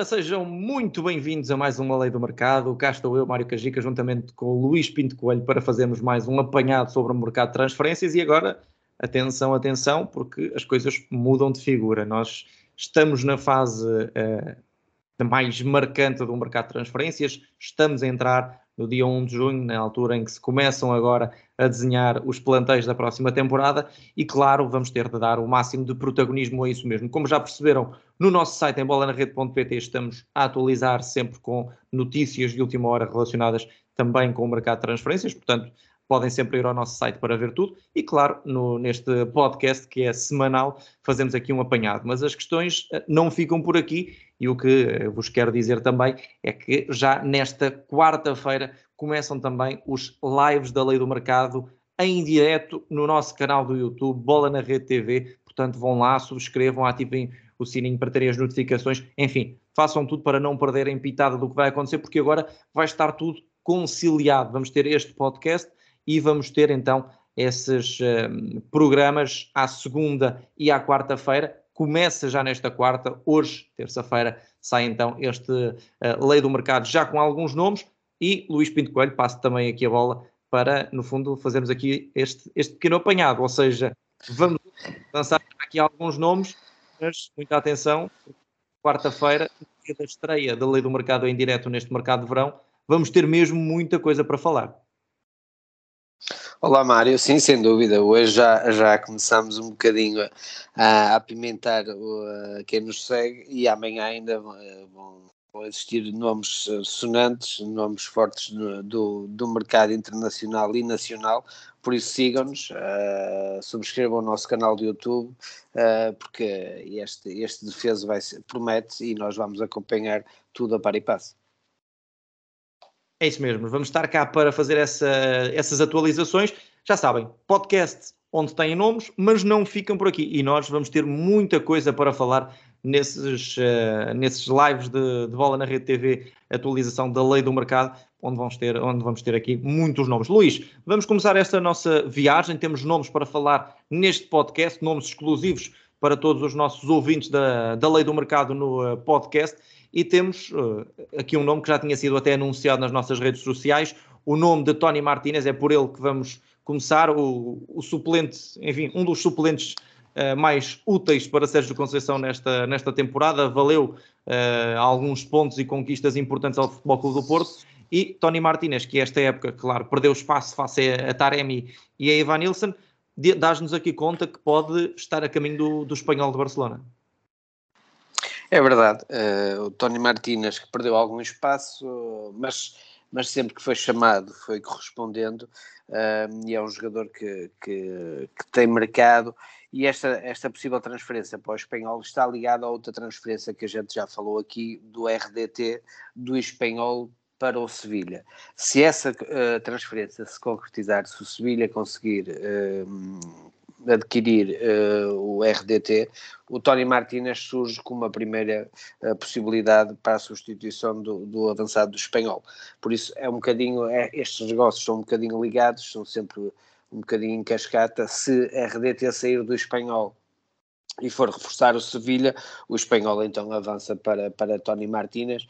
Ora, sejam muito bem-vindos a mais uma Lei do Mercado. Cá estou eu, Mário Cajica, juntamente com o Luís Pinto Coelho, para fazermos mais um apanhado sobre o mercado de transferências. E agora, atenção, atenção, porque as coisas mudam de figura. Nós estamos na fase uh, mais marcante do mercado de transferências, estamos a entrar no dia 1 de junho, na altura em que se começam agora a desenhar os plantéis da próxima temporada e, claro, vamos ter de dar o máximo de protagonismo a isso mesmo. Como já perceberam, no nosso site em bolanarrede.pt estamos a atualizar sempre com notícias de última hora relacionadas também com o mercado de transferências, portanto, podem sempre ir ao nosso site para ver tudo. E claro, no, neste podcast que é semanal, fazemos aqui um apanhado. Mas as questões eh, não ficam por aqui e o que vos quero dizer também é que já nesta quarta-feira começam também os lives da Lei do Mercado em direto no nosso canal do YouTube, Bola na Rede TV. Portanto, vão lá, subscrevam, ativem o sininho para terem as notificações. Enfim, façam tudo para não perderem pitada do que vai acontecer, porque agora vai estar tudo conciliado. Vamos ter este podcast e vamos ter então esses um, programas à segunda e à quarta-feira. Começa já nesta quarta, hoje, terça-feira, sai então este uh, Lei do Mercado já com alguns nomes. E Luís Pinto Coelho passa também aqui a bola para, no fundo, fazermos aqui este, este pequeno apanhado, ou seja, vamos lançar aqui alguns nomes, mas muita atenção, quarta-feira, dia da estreia da Lei do Mercado em direto neste mercado de verão, vamos ter mesmo muita coisa para falar. Olá Mário, sim, sem dúvida. Hoje já, já começamos um bocadinho a, apimentar o, quem nos segue e amanhã ainda vão, vão existir nomes sonantes, nomes fortes do, do mercado internacional e nacional. Por isso sigam-nos, uh, subscrevam o nosso canal do YouTube, uh, porque este, este defeso vai ser, promete e nós vamos acompanhar tudo a par e passo. É isso mesmo, vamos estar cá para fazer essa, essas atualizações. Já sabem, podcast onde têm nomes, mas não ficam por aqui. E nós vamos ter muita coisa para falar nesses, uh, nesses lives de, de, Bola na Rede TV, atualização da lei do mercado, onde vamos, ter, onde vamos ter aqui muitos nomes. Luís, vamos começar esta nossa viagem. Temos nomes para falar neste podcast, nomes exclusivos para todos os nossos ouvintes da, da lei do mercado no uh, podcast. E temos uh, aqui um nome que já tinha sido até anunciado nas nossas redes sociais. O nome de Tony Martinez é por ele que vamos começar. O, o suplente, enfim, um dos suplentes uh, mais úteis para Sérgio Conceição nesta, nesta temporada. Valeu uh, alguns pontos e conquistas importantes ao Futebol Clube do Porto. E Tony Martinez, que esta época, claro, perdeu espaço face a, Taremi e a Ivan Nilsson, dás-nos aqui conta que pode estar a caminho do, do espanhol de Barcelona. É verdade, uh, o Tony Martínez que perdeu algum espaço, mas, mas sempre que foi chamado foi correspondendo uh, e é um jogador que, que, que, tem mercado e esta, esta possível transferência para o espanhol está ligada a outra transferência que a gente já falou aqui do RDT do espanhol para o Sevilha. Se essa uh, transferência se concretizar, se o Sevilha conseguir adquirir uh, o RDT, o Tony Martínez surge como a primeira uh, possibilidade para a substituição do, do, avançado do espanhol. Por isso é um bocadinho, é, estes negócios são um bocadinho ligados, são sempre um bocadinho em cascata. Se RDT sair do espanhol e for reforçar o Sevilha, o espanhol então avança para, para Tony Martínez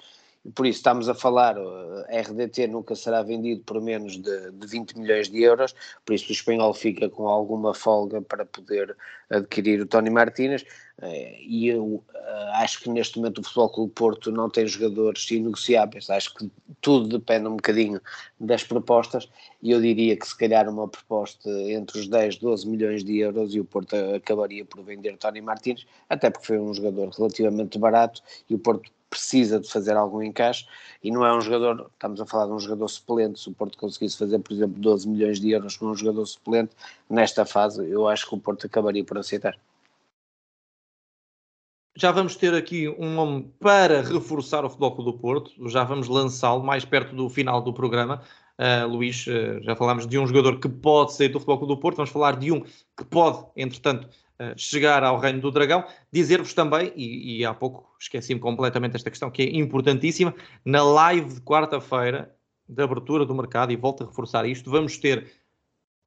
por isso estamos a falar, a eh, RDT nunca será vendido por menos de, de 20 milhões de euros, por isso o espanhol fica com alguma folga para poder adquirir o Tony Martínez, eh, e eu eh, acho que neste momento o Futebol Clube Porto não tem jogadores inegociáveis, acho que tudo depende um bocadinho das propostas, e eu diria que se calhar uma proposta entre os 10, 12 milhões de euros e o Porto acabaria por vender Tony Martínez, até porque foi um jogador relativamente barato e o Porto precisa de fazer algum encaixe e não é um jogador, estamos a falar de um jogador suplente, se o Porto conseguisse fazer, por exemplo, 12 milhões de euros com um jogador suplente, nesta fase eu acho que o Porto acabaria por aceitar. Já vamos ter aqui um nome para reforçar o Futebol do Porto, já vamos lançá-lo mais perto do final do programa. Uh, Luís, uh, já falámos de um jogador que pode sair do Futebol do Porto, vamos falar de um que pode, entretanto, chegar ao Reino do Dragão. Dizer-vos também, e, e há pouco esqueci-me completamente esta questão, que é importantíssima. Na live de quarta-feira, de abertura do mercado, e volto a reforçar isto, vamos ter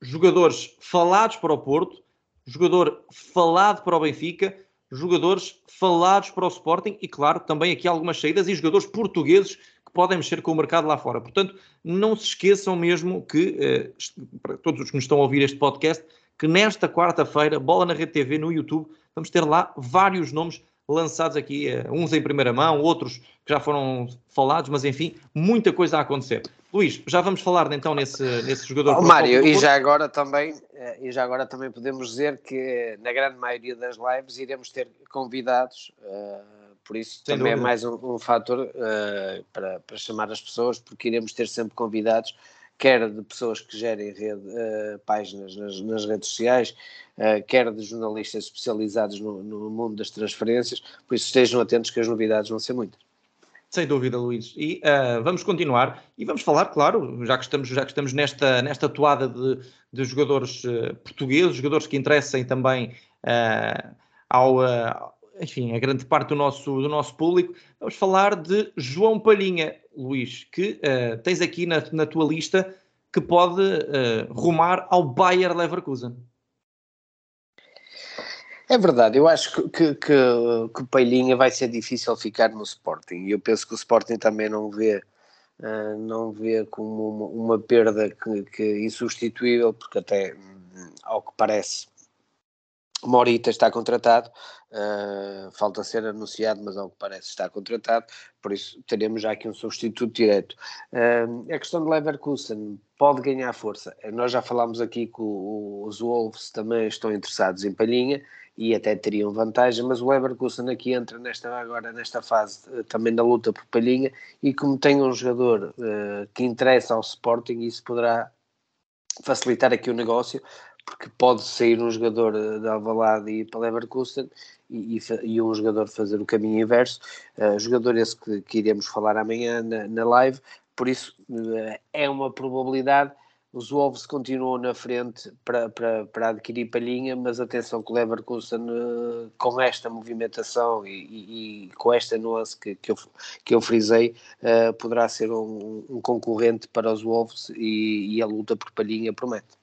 jogadores falados para o Porto, jogador falado para o Benfica, jogadores falados para o Sporting e, claro, também aqui algumas saídas e jogadores portugueses que podem mexer com o mercado lá fora. Portanto, não se esqueçam mesmo que, eh, para todos os que nos estão a ouvir este podcast, que nesta quarta-feira, Bola na Rede TV no YouTube, vamos ter lá vários nomes lançados aqui, eh, uns em primeira mão, outros que já foram falados, mas enfim, muita coisa a acontecer. Luís, já vamos falar então nesse, nesse jogador. Oh, Mário, e já agora também, eh, e já agora também podemos dizer que na grande maioria das lives iremos ter convidados, uh, por isso Sem também é dúvida. é mais um, um fator uh, para, para chamar as pessoas, porque iremos ter sempre convidados quer de pessoas que gerem rede, uh, páginas nas, nas, redes sociais, uh, quer de jornalistas especializados no, no, mundo das transferências, por isso estejam atentos que as novidades vão ser muitas. Sem dúvida, Luís. E uh, vamos continuar e vamos falar, claro, já que estamos, já que estamos nesta, nesta toada de, de jogadores portugueses, jogadores que interessem também ao, enfim, a grande parte do nosso, do nosso público, vamos falar de João Palhinha, Luís, que uh, tens aqui na, na, tua lista que pode uh, rumar ao Bayer Leverkusen. É verdade, eu acho que, que, que, que Palhinha vai ser difícil ficar no Sporting e eu penso que o Sporting também não vê, uh, não vê como uma, uma perda que, que insubstituível, porque até ao que parece Morita está contratado, uh, falta ser anunciado, mas ao que parece está contratado, por isso teremos já aqui um substituto direto. Uh, a questão de Leverkusen pode ganhar força. Nós já falámos aqui que o, os Wolves também estão interessados em Palhinha e até teriam vantagem, mas o Leverkusen aqui entra nesta, agora nesta fase uh, também da luta por Palhinha e como tem um jogador que interessa ao Sporting, isso poderá facilitar aqui o negócio, porque pode sair um jogador eh, de Alvalade e ir para Leverkusen e, e, e, um jogador fazer o caminho inverso, uh, jogador esse que, que, iremos falar amanhã na, na live, por isso uh, é uma probabilidade, os Wolves continuam na frente para, para, para adquirir palhinha, mas atenção que o Leverkusen uh, com esta movimentação e, e, com esta nuance que, que, eu, que eu frisei, poderá ser um, um, concorrente para os Wolves e, e a luta por palhinha promete.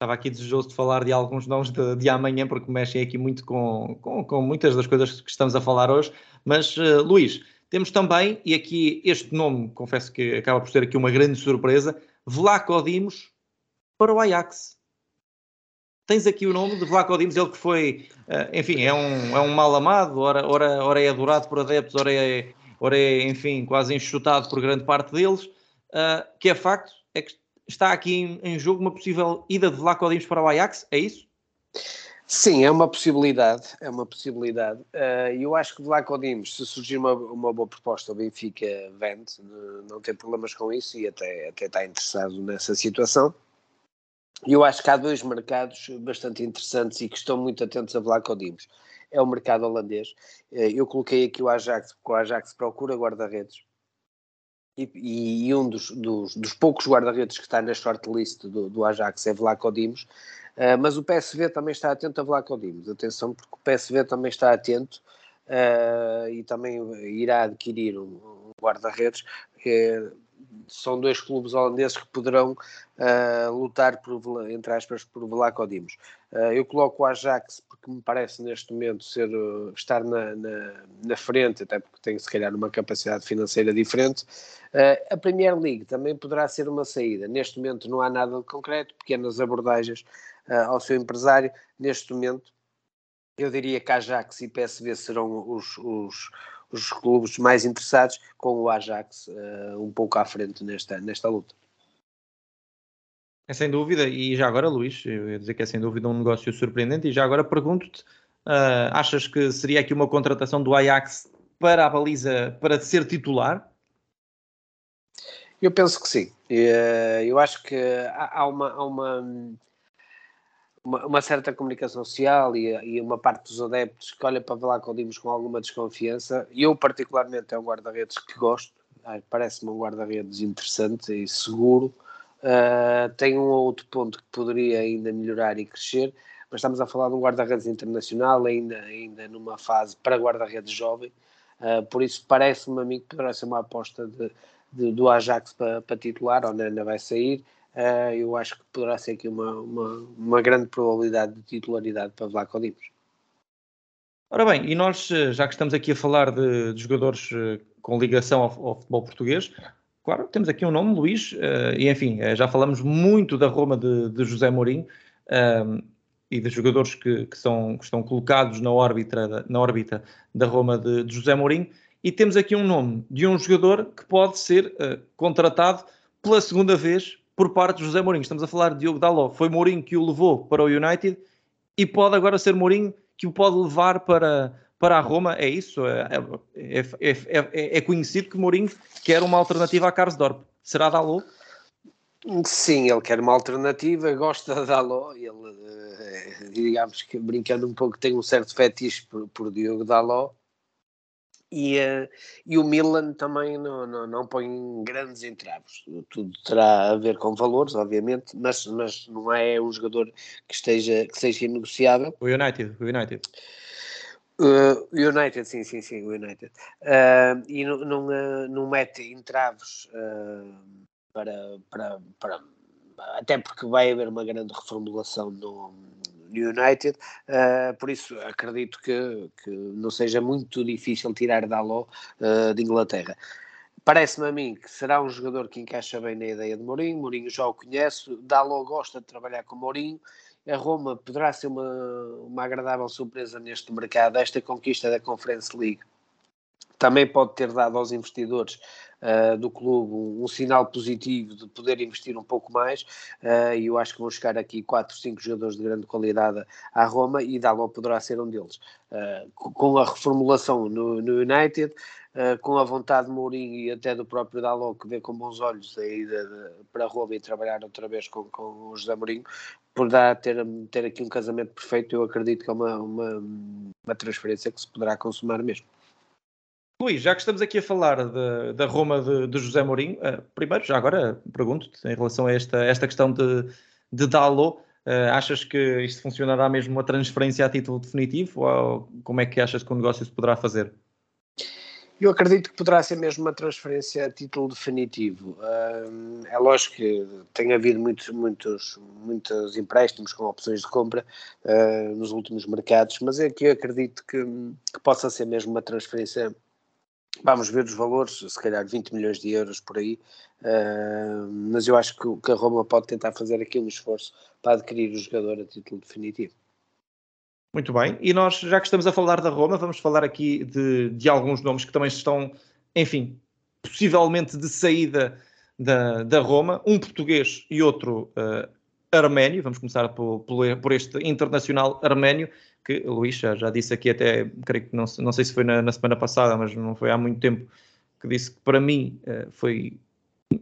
Estava aqui desejoso de falar de alguns nomes de, de amanhã, porque mexem aqui muito com, com, com, muitas das coisas que estamos a falar hoje. Mas, uh, Luís, temos também, e aqui este nome, confesso que acaba por ser aqui uma grande surpresa, Vlaco Dimos para o Ajax. Tens aqui o nome de Vlaco Dimos, ele que foi, uh, enfim, é um, é um mal amado, ora, ora, ora é adorado por adeptos, ora é, ora é, enfim, quase enxutado por grande parte deles, uh, que é facto, é que está aqui em, em jogo uma possível ida de Vlaco para o Ajax, é isso? Sim, é uma possibilidade, é uma possibilidade. Uh, eu acho que Vlaco se surgir uma, uma boa proposta, o Benfica vende, não tem problemas com isso e até, até está interessado nessa situação. Eu acho que há dois mercados bastante interessantes e que estão muito atentos a Vlaco. É o mercado holandês. Uh, eu coloquei aqui o Ajax, porque o Ajax procura guarda-redes e, e um dos, dos, dos, poucos guarda-redes que está na shortlist do, do Ajax é Vlaco Dimos, uh, mas o PSV também está atento a Vlaco Dimos, atenção, porque o PSV também está atento uh, e também irá adquirir um, um guarda-redes, uh, são dois clubes holandeses que poderão uh, lutar, por, entre aspas, por Vlaco Dimos. Uh, eu coloco o Ajax porque me parece neste momento ser, uh, estar na, na, na, frente, até porque tem se calhar uma capacidade financeira diferente. a Premier League também poderá ser uma saída. Neste momento não há nada de concreto, pequenas abordagens ao seu empresário. Neste momento, eu diria que Ajax e PSV serão os, os os clubes mais interessados, com o Ajax uh, um pouco à frente nesta, nesta luta. É sem dúvida, e já agora, Luís, eu ia dizer que é sem dúvida um negócio surpreendente, e já agora pergunto-te: uh, achas que seria aqui uma contratação do Ajax para a baliza para ser titular? Eu penso que sim. Eh, eu acho que há uma, há uma uma, uma, certa comunicação social e, e, uma parte dos adeptos que olha para Vlaco Dimos com alguma desconfiança. Eu, particularmente, é um guarda-redes que gosto, parece-me um guarda-redes interessante e seguro. Uh, tem um outro ponto que poderia ainda melhorar e crescer, mas estamos a falar de um guarda-redes internacional, ainda, ainda numa fase para guarda-redes jovem. Uh, por isso, parece-me a mim que poderá ser uma aposta de, de, do Ajax para, para titular, ou ainda vai sair uh, eu acho que poderá ser aqui uma, uma, uma, grande probabilidade de titularidade para Vlaco Dimos. Ora bem, e nós, já que estamos aqui a falar de, de jogadores com ligação ao, ao, futebol português, claro, temos aqui um nome, Luís, e enfim, já falamos muito da Roma de, de José Mourinho e de jogadores que, que, são, que estão colocados na órbita, na órbita da Roma de, de, José Mourinho. E temos aqui um nome de um jogador que pode ser uh, contratado pela segunda vez por parte de José Mourinho. Estamos a falar de Diogo Dalot. Foi Mourinho que o levou para o United e pode agora ser Mourinho que o pode levar para, para a Roma. É isso? É, é, é, é conhecido que Mourinho quer uma alternativa a Karsdorp. Será Dalot? Sim, ele quer uma alternativa, gosta da Dalot, ele, eh, digamos que brincando um pouco, tem um certo fetiche por, por Diogo Dalot, e, uh, e o Milan também não, não, não põe grandes entraves. Tudo terá a ver com valores, obviamente, mas, mas não é um jogador que, esteja, que seja inegociável. O United, o United. Uh, United, sim, sim, sim, o United. Uh, e não, não, uh, não mete entraves para, para, para, até porque vai haver uma grande reformulação no United, uh, por isso acredito que, que não seja muito difícil tirar Dalot uh, de Inglaterra. Parece-me a mim que será um jogador que encaixa bem na ideia de Mourinho, Mourinho já o conhece, Dalot gosta de trabalhar com Mourinho, a Roma poderá ser uma, uma agradável surpresa neste mercado, esta conquista da Conference League também pode ter dado aos investidores uh, do clube um, sinal positivo de poder investir um pouco mais uh, e eu acho que vão chegar aqui 4, 5 jogadores de grande qualidade à Roma e Dalot poderá ser um deles. Uh, com a reformulação no, no United, com a vontade de Mourinho e até do próprio Dalot que vê com bons olhos a ida para Roma e trabalhar outra vez com, com o José Mourinho, poderá ter, ter aqui um casamento perfeito, eu acredito que é uma, uma, uma transferência que se poderá consumar mesmo. Luís, já que estamos aqui a falar de, da Roma de, de, José Mourinho, uh, primeiro, já agora pergunto-te em relação a esta, esta questão de, de Dalo, uh, achas que isto funcionará mesmo uma transferência a título definitivo ou como é que achas que o negócio se poderá fazer? Eu acredito que poderá ser mesmo uma transferência a título definitivo. Uh, é lógico que tem havido muitos, muitos, muitos empréstimos com opções de compra nos últimos mercados, mas é que eu acredito que, que possa ser mesmo uma transferência Vamos ver os valores, se calhar 20 milhões de euros por aí, uh, mas eu acho que, que a Roma pode tentar fazer aqui um esforço para adquirir o jogador a título definitivo. Muito bem, e nós, já que estamos a falar da Roma, vamos falar aqui de, de alguns nomes que também estão, enfim, possivelmente de saída da, da Roma, um português e outro uh, arménio, vamos começar por, por este internacional arménio, que Luís já, já disse aqui até, creio que não, não sei se foi na, na, semana passada, mas não foi há muito tempo, que disse que para mim uh, foi,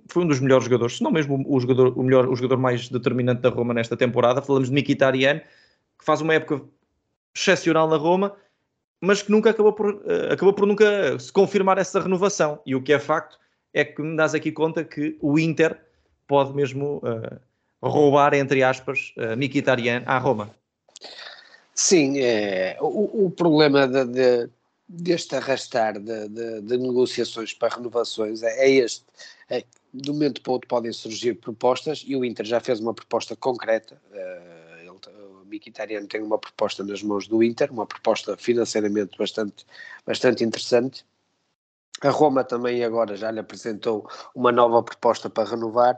foi um dos melhores jogadores, se não mesmo o, jogador, o, melhor, o jogador mais determinante da Roma nesta temporada. Falamos de Mkhitaryan, que faz uma época excepcional na Roma, mas que nunca acabou por, uh, acabou por nunca se confirmar essa renovação. E o que é facto é que me dás aqui conta que o Inter pode mesmo uh, roubar, entre aspas, Mkhitaryan à Roma. Sim, é, o, o problema de, de, deste arrastar de, de, de, negociações para renovações é, é este. É, de um momento para outro podem surgir propostas e o Inter já fez uma proposta concreta. Uh, ele, o Mkhitaryan tem uma proposta nas mãos do Inter, uma proposta financeiramente bastante, bastante interessante. A Roma também agora já lhe apresentou uma nova proposta para renovar.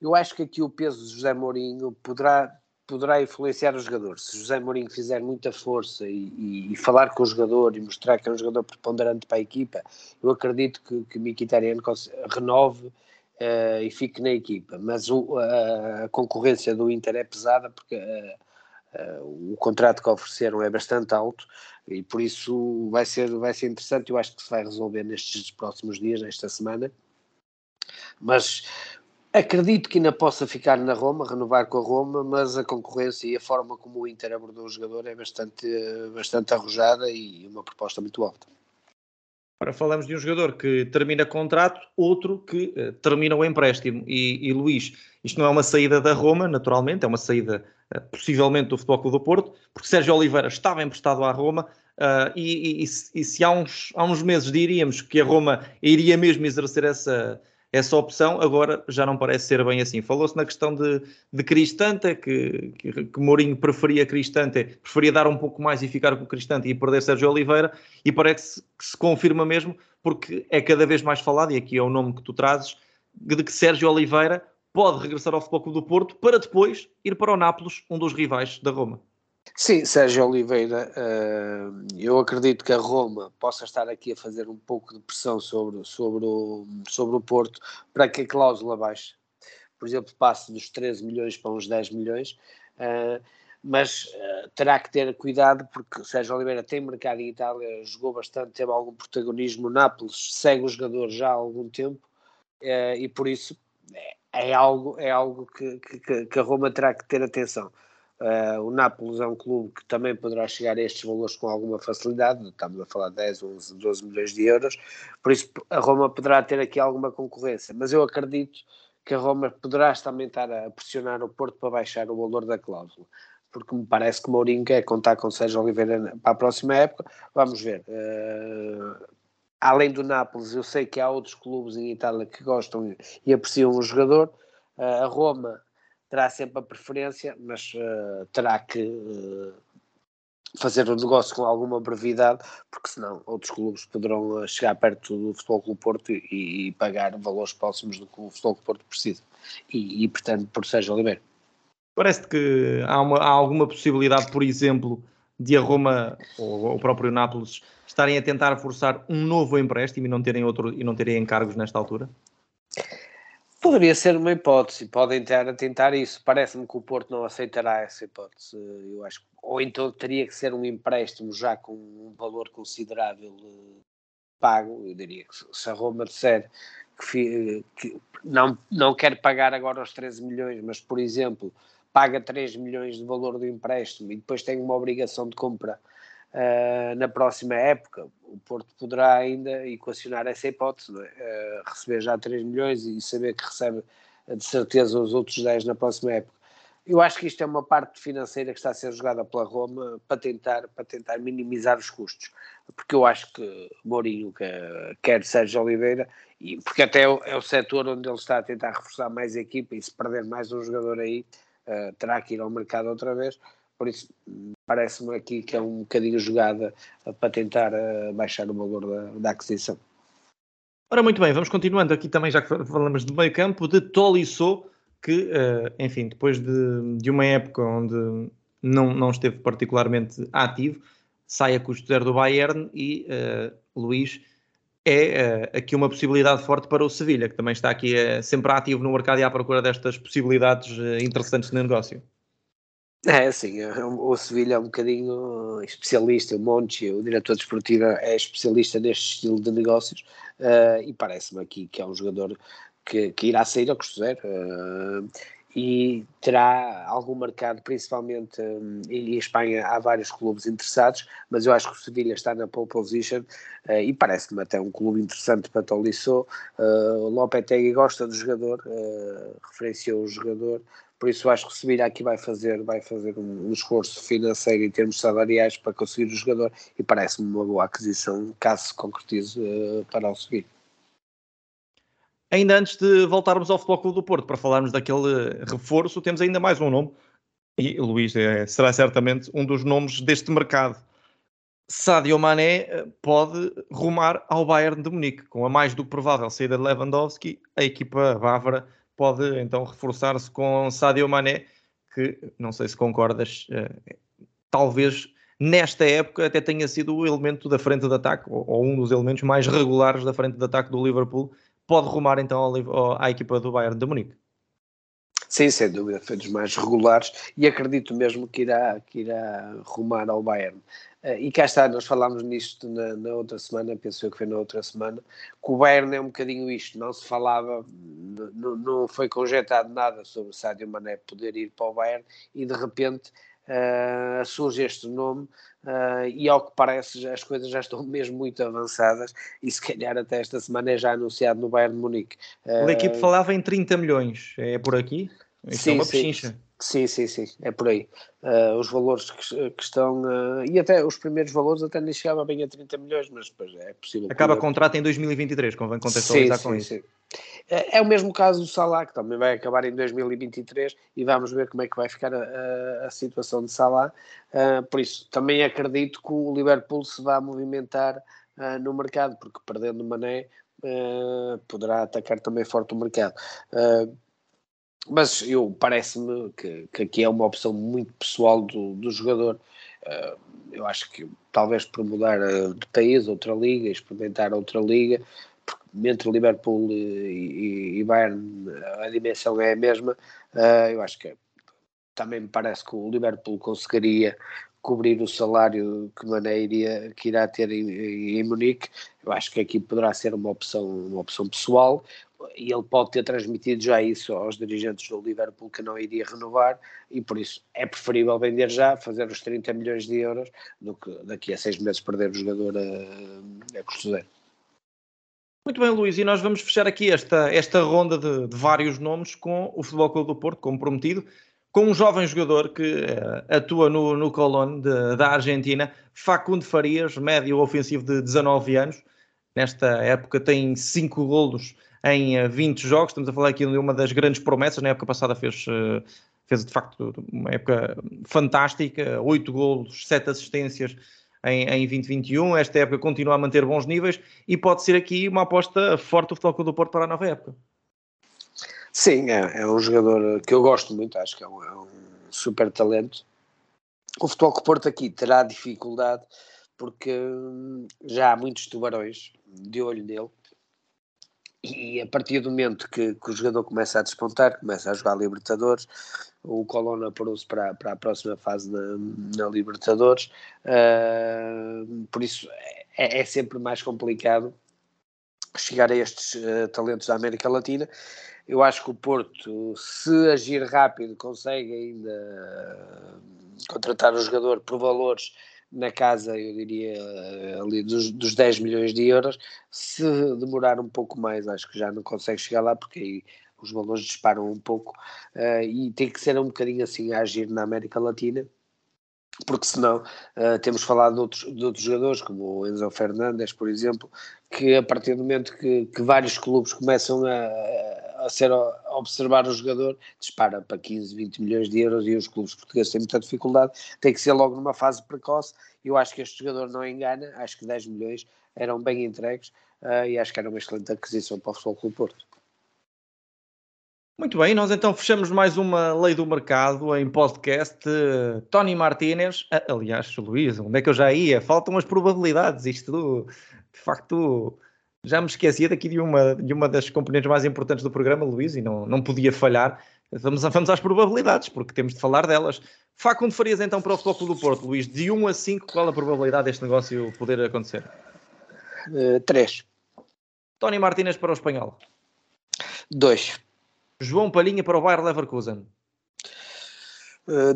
Eu acho que aqui o peso de José Mourinho poderá poderá influenciar o jogador. Se José Mourinho fizer muita força e, e, e, falar com o jogador e mostrar que é um jogador preponderante para a equipa, eu acredito que, que Mkhitaryan renove uh, e fique na equipa. Mas o, a, a, concorrência do Inter é pesada porque uh, uh, o contrato que ofereceram é bastante alto e por isso vai ser, vai ser interessante. Eu acho que se vai resolver nestes próximos dias, nesta semana. Mas Acredito que ainda possa ficar na Roma, renovar com a Roma, mas a concorrência e a forma como o Inter abordou o jogador é bastante, bastante arrojada e uma proposta muito alta. Agora falamos de um jogador que termina contrato, outro que uh, termina o empréstimo. E, e, Luís, isto não é uma saída da Roma, naturalmente, é uma saída uh, possivelmente do Futebol Clube do Porto, porque Sérgio Oliveira estava emprestado à Roma uh, e, e, e, se há uns, há uns meses diríamos que a Roma iria mesmo exercer essa essa opção, agora já não parece ser bem assim. Falou-se na questão de, de Cristante, que, que, Mourinho preferia Cristante, preferia dar um pouco mais e ficar com Cristante e perder Sérgio Oliveira, e parece que se confirma mesmo, porque é cada vez mais falado, e aqui é o nome que tu trazes, de que Sérgio Oliveira pode regressar ao Futebol Clube do Porto para depois ir para o Nápoles, um dos rivais da Roma. Sim, Sérgio Oliveira, uh, eu acredito que a Roma possa estar aqui a fazer um pouco de pressão sobre, sobre, o, sobre o Porto para que a cláusula baixe. Por exemplo, passe dos 13 milhões para uns 10 milhões, uh, mas uh, terá que ter cuidado porque Sérgio Oliveira tem mercado em Itália, jogou bastante, teve algum protagonismo. Nápoles segue o jogador já há algum tempo e por isso é, é algo, é algo que, que, que a Roma terá que ter atenção Uh, o Nápoles é um clube que também poderá chegar a estes valores com alguma facilidade, estamos a falar de 10, 11, 12 milhões de euros, por isso a Roma poderá ter aqui alguma concorrência, mas eu acredito que a Roma poderá também estar a pressionar o Porto para baixar o valor da cláusula, porque me parece que Mourinho quer contar com Sérgio Oliveira para a próxima época, vamos ver. Uh, além do Nápoles, eu sei que há outros clubes em Itália que gostam e apreciam o jogador, uh, a Roma terá sempre a preferência, mas uh, terá que uh, fazer o negócio com alguma brevidade, porque senão outros clubes poderão uh, chegar perto do Futebol Clube Porto e, e, pagar valores próximos do que o Futebol Clube Porto precisa. E, e portanto, por Sérgio Oliveira. Parece que há, uma, há, alguma possibilidade, por exemplo, de a Roma ou o próprio Nápoles estarem a tentar forçar um novo empréstimo e não terem, outro, e não terem encargos nesta altura? Poderia ser uma hipótese, podem estar a tentar isso. Parece-me que o Porto não aceitará essa hipótese. Eu acho, ou então teria que ser um empréstimo já com um valor considerável eh, pago. Eu diria que se a Roma disser que, que não, não quer pagar agora os 13 milhões, mas por exemplo paga 3 milhões de valor do empréstimo e depois tem uma obrigação de compra uh, na próxima época, o Porto poderá ainda equacionar essa hipótese, é? uh, receber já 3 milhões e saber que recebe de certeza os outros 10 na próxima época. Eu acho que isto é uma parte financeira que está a ser jogada pela Roma para tentar, para tentar minimizar os custos, porque eu acho que Mourinho quer, quer Sérgio Oliveira, e, porque até é o, é o setor onde ele está a tentar reforçar mais a equipa e se perder mais um jogador aí, uh, terá que ir ao mercado outra vez. Por isso, parece-me aqui que é um bocadinho jogada para tentar uh, baixar o valor da, da, aquisição. Ora, muito bem, vamos continuando aqui também, já que falamos de meio campo, de Tolisso, que, uh, enfim, depois de, de, uma época onde não, não esteve particularmente ativo, sai a custo zero do Bayern e uh, Luís é aqui uma possibilidade forte para o Sevilha, que também está aqui sempre ativo no mercado e à procura destas possibilidades interessantes de negócio. É, assim, o Sevilha é um bocadinho especialista, o Monte, o diretor desportivo, é especialista neste estilo de negócios uh, e parece-me aqui que é um jogador que, que irá sair a custo zero uh, e terá algum mercado, principalmente um, em Espanha há vários clubes interessados, mas eu acho que o Sevilha está na pole position uh, e parece-me até um clube interessante para Tolisso. Uh, o Lopetegui gosta do jogador, referenciou o jogador, por isso acho que Sevilha aqui vai fazer, vai fazer um, um, esforço financeiro em termos salariais para conseguir o jogador e parece-me uma boa aquisição caso se concretize uh, para o Sevilha. Ainda antes de voltarmos ao Futebol Clube do Porto para falarmos daquele reforço, temos ainda mais um nome e Luís é, será certamente um dos nomes deste mercado. Sadio Mané eh, pode rumar ao Bayern de Munique, com a mais do que provável saída de Lewandowski, a equipa bávara pode então reforçar-se com Sadio Mané, que não sei se concordas, uh, talvez nesta época até tenha sido o elemento da frente de ataque, ou, ou, um dos elementos mais regulares da frente de ataque do Liverpool, pode rumar então ao, à equipa do Bayern de Munique. Sim, sem dúvida, foi dos mais regulares e acredito mesmo que irá, que irá rumar ao Bayern. Uh, e cá está, nós falámos nisto na, na, outra semana, penso eu que foi na outra semana, que o Bayern é um bocadinho isto, não se falava, não foi conjetado nada sobre o Sadio Mané poder ir para o Bayern e de repente uh, surge este nome uh, e ao que parece as coisas já estão mesmo muito avançadas e se calhar até esta semana é já anunciado no Bayern de Munique. a equipe falava em 30 milhões, é por aqui? Isso sim, é uma sim. Sim, sim, sim, é por aí. Uh, os valores que, que estão, uh, e até os primeiros valores até nem chegava bem a 30 milhões, mas depois é possível. Acaba o contrato em 2023, convém contextualizar sim, com sim, isso. Sim. É, é, o mesmo caso do Salah, que também vai acabar em 2023 e vamos ver como é que vai ficar a, a, a situação de Salah. Uh, por isso, também acredito que o Liverpool se vá movimentar no mercado, porque perdendo Mané poderá atacar também forte o mercado mas eu parece-me que, que aqui é uma opção muito pessoal do, do jogador. Uh, eu acho que talvez por mudar eh, de país, outra liga, experimentar outra liga, porque entre Liverpool e, e, e Bayern a dimensão é a mesma. Uh, eu acho que também me parece que o Liverpool conseguiria cobrir o salário que Mané iria, que irá ter em, em Munique. Eu acho que aqui poderá ser uma opção, uma opção pessoal e ele pode ter transmitido já isso aos dirigentes do Liverpool que não iria renovar e por isso é preferível vender já, fazer os 30 milhões de euros do que daqui a seis meses perder o jogador a, a custo zero. Muito bem, Luís, e nós vamos fechar aqui esta, esta ronda de, de vários nomes com o Futebol Clube do Porto, como prometido, com um jovem jogador que uh, atua no, no Colón da Argentina, Facundo Farias, médio ofensivo de 19 anos. Nesta época tem 5 golos em 20 eh, jogos. Estamos a falar aqui de uma das grandes promessas. Na época passada fez, eh, fez de facto uma época fantástica: 8 golos, 7 assistências em, em 2021. Esta época continua a manter bons níveis e pode ser aqui uma aposta forte do Futebol Clube do Porto para a nova época. Sim, é, é um jogador que eu gosto muito, acho que é um, é um super talento. O Futebol Clube Porto aqui terá dificuldade porque hum, já há muitos tubarões de olho nele e a partir do momento que, que, o jogador começa a despontar, começa a jogar Libertadores, o Colonna apurou-se para, para a próxima fase na, na Libertadores, uh, por isso é, é, sempre mais complicado chegar a estes uh, talentos da América Latina. Eu acho que o Porto, se agir rápido, consegue ainda contratar o jogador por valores na casa, eu diria, eh, ali dos, dos 10 milhões de euros. Se demorar um pouco mais, acho que já não consegue chegar lá, porque aí os valores disparam um pouco uh, e tem que ser um bocadinho assim a agir na América Latina. Porque senão uh, temos falado de outros, de outros jogadores, como o Enzo Fernandes, por exemplo, que a partir do momento que, que vários clubes começam a, a ser a observar o jogador, dispara para 15, 20 milhões de euros e os clubes portugueses têm muita dificuldade, tem que ser logo numa fase precoce. Eu acho que este jogador não engana, acho que 10 milhões eram bem entregues uh, e acho que era uma excelente aquisição para o Futebol Clube Porto. Muito bem, nós então fechamos mais uma Lei do Mercado em podcast. Tony Martínez, aliás, Luís, onde é que eu já ia? Faltam as probabilidades, isto de facto já me esquecia daqui de uma, de uma das componentes mais importantes do programa, Luís, e não, não podia falhar. Vamos, vamos às probabilidades, porque temos de falar delas. Facundo Farias, então, para o Futebol do Porto, Luís, de 1 a 5, qual a probabilidade deste negócio poder acontecer? 3. Uh, Tony Martínez para o Espanhol. 2. João Palhinha para o Bayer Leverkusen.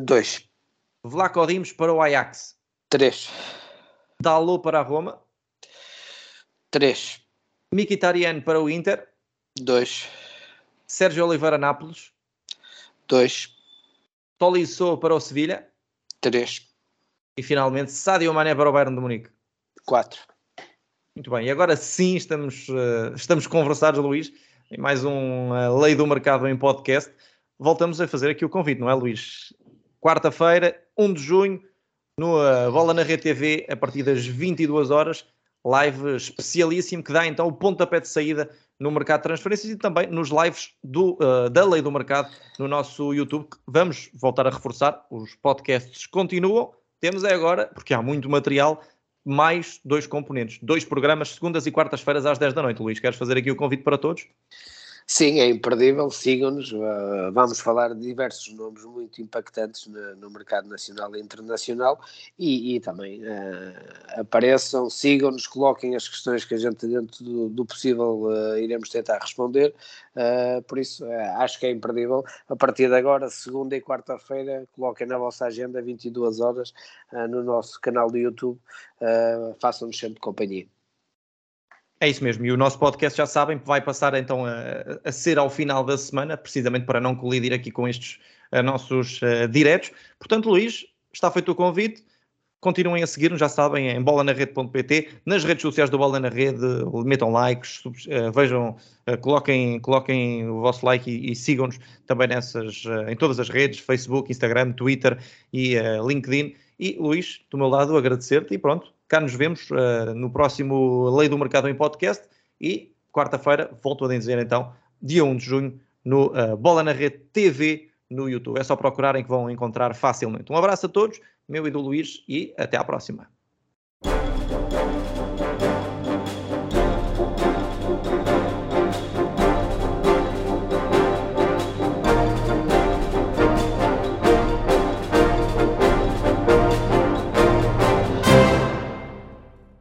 2. Uh, Vlaco Dimos para o Ajax. 3. Dalot para a Roma. 3. Mkhitaryan para o Inter. 2. Sérgio Oliveira Nápoles. 2. Tolisso para o Sevilha. 3. E finalmente Sadio Mané para o Bayern de Munique. 4. Muito bem, e agora sim estamos, uh, estamos conversados, Luís, em mais um uh, Lei do Mercado em podcast. Voltamos a fazer aqui o convite, não é, Luís? Quarta-feira, 1 de junho, no uh, Bola na Rede TV, a partir das 22 horas live especialíssimo que dá então o pontapé de saída no mercado de transferências e também nos lives do, uh, da lei do mercado no nosso YouTube. Vamos voltar a reforçar, os podcasts continuam. Temos é agora, porque há muito material, mais dois componentes, dois programas, segundas e quartas-feiras às 10 da noite. Luís, queres fazer aqui o convite para todos? Sim, é imperdível, sigam-nos. Uh, vamos falar de diversos nomes muito impactantes no, no mercado nacional e internacional e, e também uh, apareçam, sigam-nos, coloquem as questões que a gente, dentro do, do possível, uh, iremos tentar responder. por isso, acho que é imperdível. A partir de agora, segunda e quarta-feira, coloquem na vossa agenda 22 horas no nosso canal do YouTube. Façam-nos sempre companhia. É isso mesmo, e o nosso podcast já sabem vai passar então a, a, ser ao final da semana, precisamente para não colidir aqui com estes nossos diretos. Portanto, Luís, está feito o convite. Continuem a seguir-nos, já sabem, em bolanarrede.pt, nas redes sociais do Bola na Rede, metam likes, vejam, coloquem, coloquem o vosso like e, e sigam-nos também nessas, em todas as redes, Facebook, Instagram, Twitter e LinkedIn. E Luís, do meu lado, agradecer-te e pronto, cá nos vemos no próximo Lei do Mercado em podcast e quarta-feira, volto a dizer então, dia 1 de junho, no uh, Bola na Rede TV no YouTube. É só procurarem que vão encontrar facilmente. Um abraço a todos, meu e do Luís, e até à próxima.